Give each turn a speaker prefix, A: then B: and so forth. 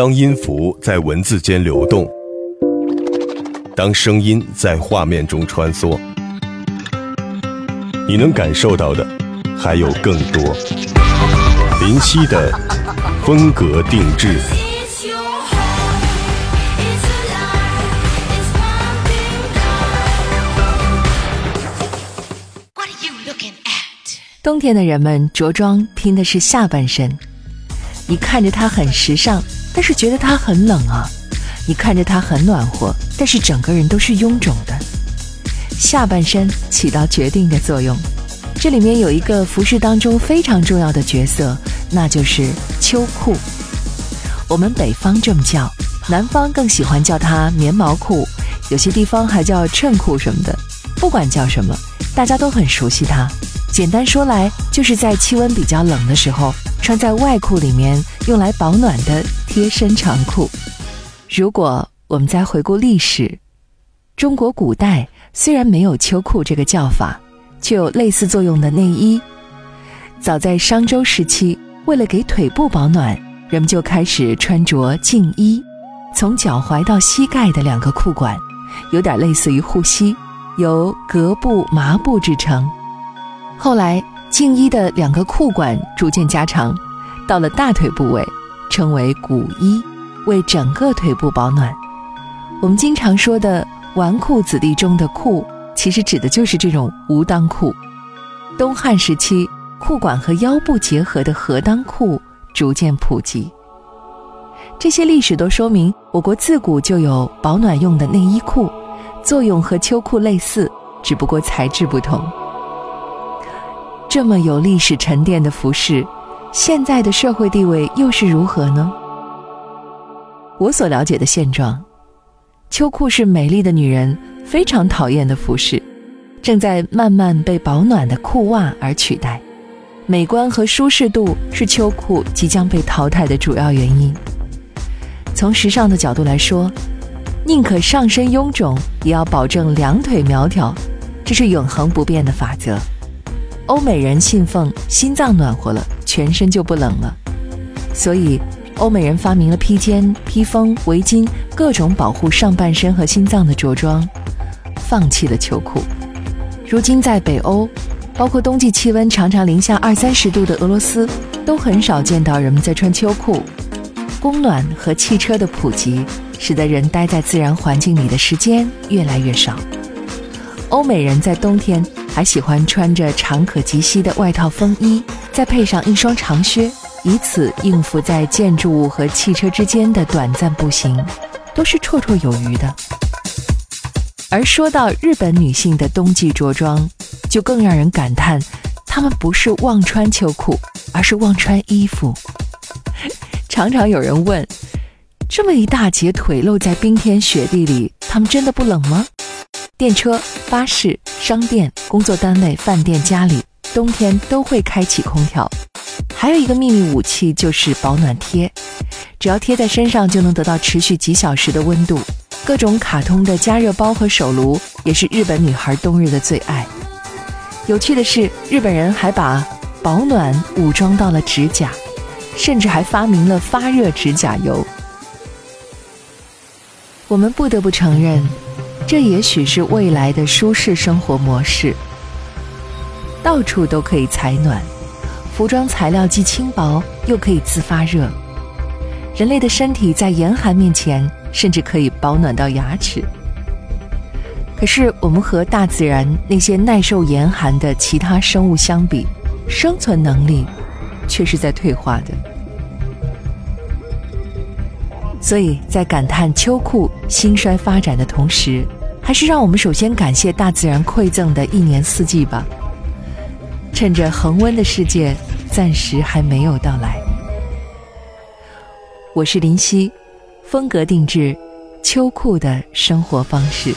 A: 当音符在文字间流动，当声音在画面中穿梭，你能感受到的还有更多。林夕的风格定制。
B: 冬天的人们着装拼的是下半身，你看着它很时尚，但是觉得它很冷啊；你看着它很暖和，但是整个人都是臃肿的。下半身起到决定的作用，这里面有一个服饰当中非常重要的角色，那就是秋裤。我们北方这么叫，南方更喜欢叫它棉毛裤，有些地方还叫衬裤什么的。不管叫什么，大家都很熟悉它。简单说来，就是在气温比较冷的时候，穿在外裤里面用来保暖的贴身长裤。如果我们再回顾历史，中国古代虽然没有秋裤这个叫法，却有类似作用的内衣。早在商周时期，为了给腿部保暖，人们就开始穿着净衣，从脚踝到膝盖的两个裤管，有点类似于护膝，由革布、麻布制成。后来，净衣的两个裤管逐渐加长，到了大腿部位，称为骨衣，为整个腿部保暖。我们经常说的“纨绔子弟”中的“绔”，其实指的就是这种无裆裤。东汉时期，裤管和腰部结合的合裆裤逐渐普及。这些历史都说明，我国自古就有保暖用的内衣裤，作用和秋裤类似，只不过材质不同。这么有历史沉淀的服饰，现在的社会地位又是如何呢？我所了解的现状，秋裤是美丽的女人非常讨厌的服饰，正在慢慢被保暖的裤袜而取代。美观和舒适度是秋裤即将被淘汰的主要原因。从时尚的角度来说，宁可上身臃肿，也要保证两腿苗条，这是永恒不变的法则。欧美人信奉心脏暖和了，全身就不冷了，所以欧美人发明了披肩、披风、围巾，各种保护上半身和心脏的着装，放弃了秋裤。如今在北欧，包括冬季气温常常零下二三十度的俄罗斯，都很少见到人们在穿秋裤。供暖和汽车的普及，使得人待在自然环境里的时间越来越少。欧美人在冬天。还喜欢穿着长可及膝的外套风衣，再配上一双长靴，以此应付在建筑物和汽车之间的短暂步行，都是绰绰有余的。而说到日本女性的冬季着装，就更让人感叹，她们不是忘穿秋裤，而是忘穿衣服。常常有人问：这么一大截腿露在冰天雪地里，她们真的不冷吗？电车、巴士、商店、工作单位、饭店、家里，冬天都会开启空调。还有一个秘密武器就是保暖贴，只要贴在身上就能得到持续几小时的温度。各种卡通的加热包和手炉也是日本女孩冬日的最爱。有趣的是，日本人还把保暖武装到了指甲，甚至还发明了发热指甲油。我们不得不承认。这也许是未来的舒适生活模式。到处都可以采暖，服装材料既轻薄又可以自发热。人类的身体在严寒面前，甚至可以保暖到牙齿。可是，我们和大自然那些耐受严寒的其他生物相比，生存能力却是在退化的。所以在感叹秋裤兴衰发展的同时，还是让我们首先感谢大自然馈赠的一年四季吧。趁着恒温的世界暂时还没有到来，我是林夕，风格定制秋裤的生活方式。